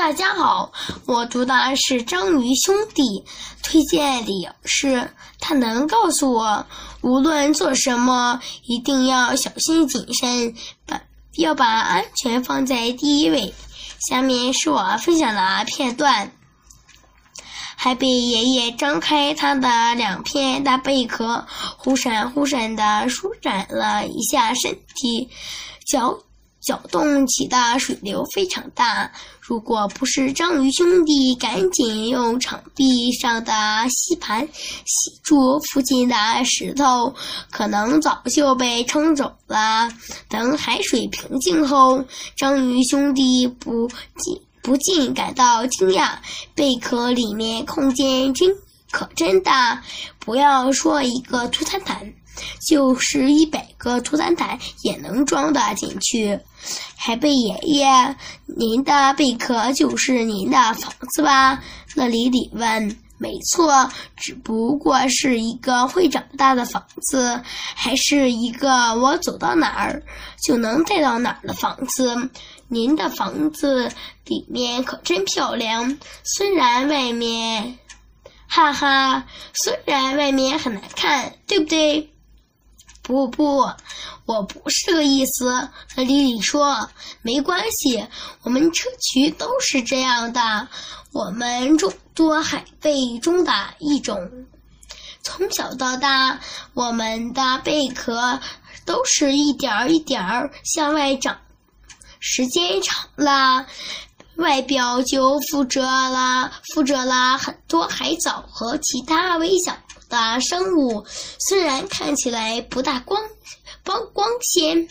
大家好，我读的是章鱼兄弟。推荐理由是，他能告诉我，无论做什么，一定要小心谨慎，把要把安全放在第一位。下面是我分享的片段。海贝爷爷张开他的两片大贝壳，忽闪忽闪地舒展了一下身体，脚。搅动起的水流非常大，如果不是章鱼兄弟赶紧用场壁上的吸盘吸住附近的石头，可能早就被冲走了。等海水平静后，章鱼兄弟不禁不禁感到惊讶：贝壳里面空间真可真大，不要说一个图坦坦。就是一百个图坦坦也能装得进去。海贝爷爷，您的贝壳就是您的房子吧？乐里里问。没错，只不过是一个会长大的房子，还是一个我走到哪儿就能带到哪儿的房子。您的房子里面可真漂亮，虽然外面，哈哈，虽然外面很难看，对不对？不不，我不是这个意思。和丽丽说，没关系，我们车渠都是这样的。我们众多海贝中的一种，从小到大，我们的贝壳都是一点儿一点儿向外长，时间长了，外表就附着了，附着了很多海藻和其他微小。的生物虽然看起来不大光光光鲜，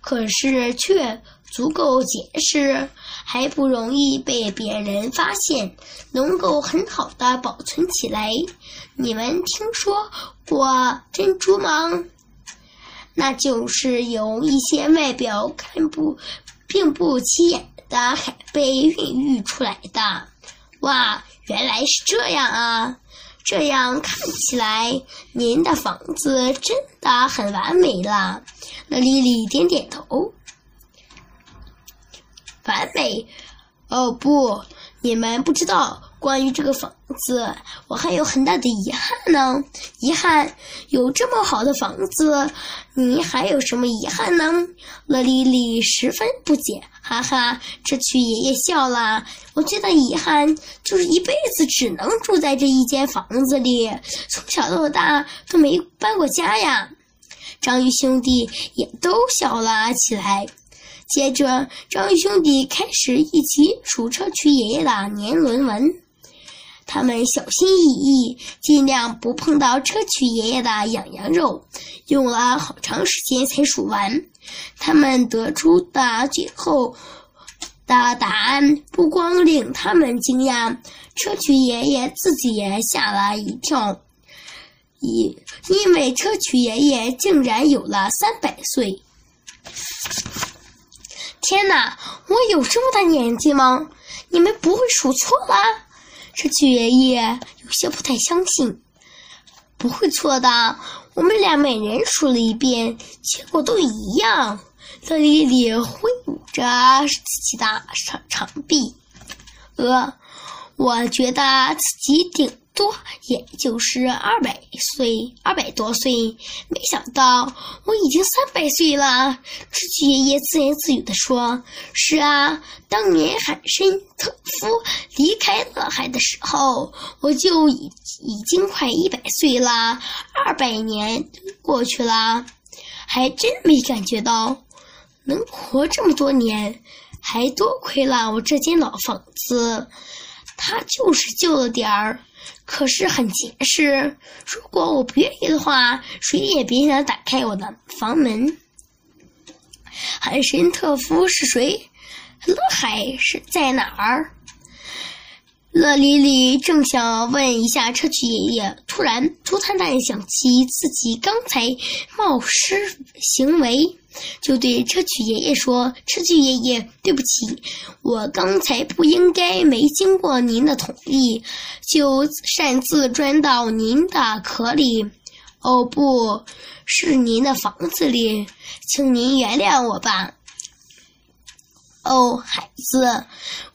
可是却足够结实，还不容易被别人发现，能够很好的保存起来。你们听说过珍珠吗？那就是由一些外表看不并不起眼的海贝孕育出来的。哇，原来是这样啊！这样看起来，您的房子真的很完美了。那丽丽点点头。完美？哦不，你们不知道。关于这个房子，我还有很大的遗憾呢。遗憾？有这么好的房子，你还有什么遗憾呢？乐丽丽十分不解。哈哈，这曲爷爷笑了。我最大遗憾就是一辈子只能住在这一间房子里，从小到大都没搬过家呀。章鱼兄弟也都笑了起来。接着，章鱼兄弟开始一起数车曲爷爷的年轮纹。他们小心翼翼，尽量不碰到砗磲爷爷的痒痒肉，用了好长时间才数完。他们得出的最后的答案不光令他们惊讶，砗磲爷爷自己也吓了一跳，因因为砗磲爷爷竟然有了三百岁！天哪，我有这么大年纪吗？你们不会数错了？这句爷爷有些不太相信，不会错的。我们俩每人数了一遍，结果都一样。乐丽丽挥舞着自己的长长臂，呃，我觉得自己顶。多也就是二百岁，二百多岁。没想到我已经三百岁了。智取爷爷自言自语地说：“是啊，当年海参特夫离开了海的时候，我就已已经快一百岁了。二百年过去了，还真没感觉到能活这么多年。还多亏了我这间老房子，它就是旧了点儿。”可是很结实。如果我不愿意的话，谁也别想打开我的房门。海神特夫是谁？乐海是在哪儿？乐莉莉正想问一下车曲爷爷，突然图坦坦想起自己刚才冒失行为。就对砗磲爷爷说：“砗磲爷爷，对不起，我刚才不应该没经过您的同意，就擅自钻到您的壳里。哦，不是您的房子里，请您原谅我吧。”哦，孩子，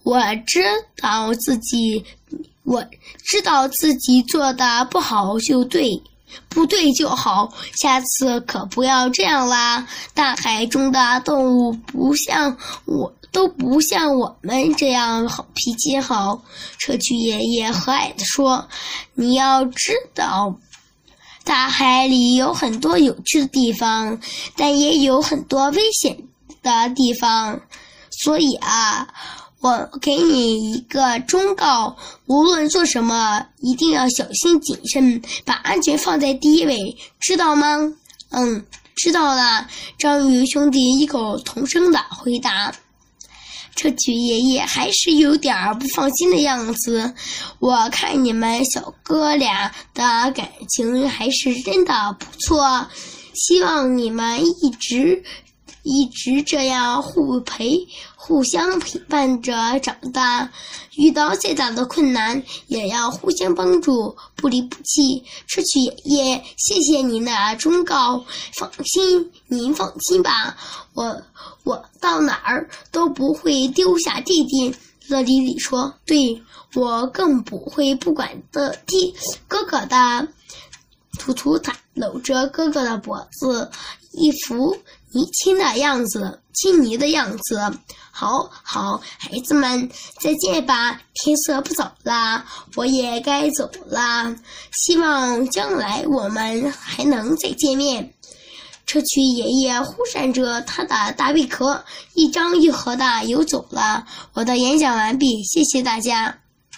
我知道自己，我知道自己做的不好就对。”不对就好，下次可不要这样啦！大海中的动物不像我，都不像我们这样好脾气好。社区爷爷和蔼地说：“你要知道，大海里有很多有趣的地方，但也有很多危险的地方，所以啊。”我给你一个忠告：无论做什么，一定要小心谨慎，把安全放在第一位，知道吗？嗯，知道了。章鱼兄弟异口同声的回答。这曲爷爷还是有点不放心的样子。我看你们小哥俩的感情还是真的不错，希望你们一直。一直这样互陪、互相陪伴着长大，遇到再大的困难也要互相帮助，不离不弃。吃曲爷爷，谢谢您的忠告。放心，您放心吧，我我到哪儿都不会丢下弟弟。乐迪里说：“对我更不会不管的弟哥哥的。”图图塔搂着哥哥的脖子，一副。你亲的样子，青泥的样子，好好，孩子们再见吧。天色不早了，我也该走了。希望将来我们还能再见面。车区爷爷呼扇着他的大贝壳，一张一合的游走了。我的演讲完毕，谢谢大家。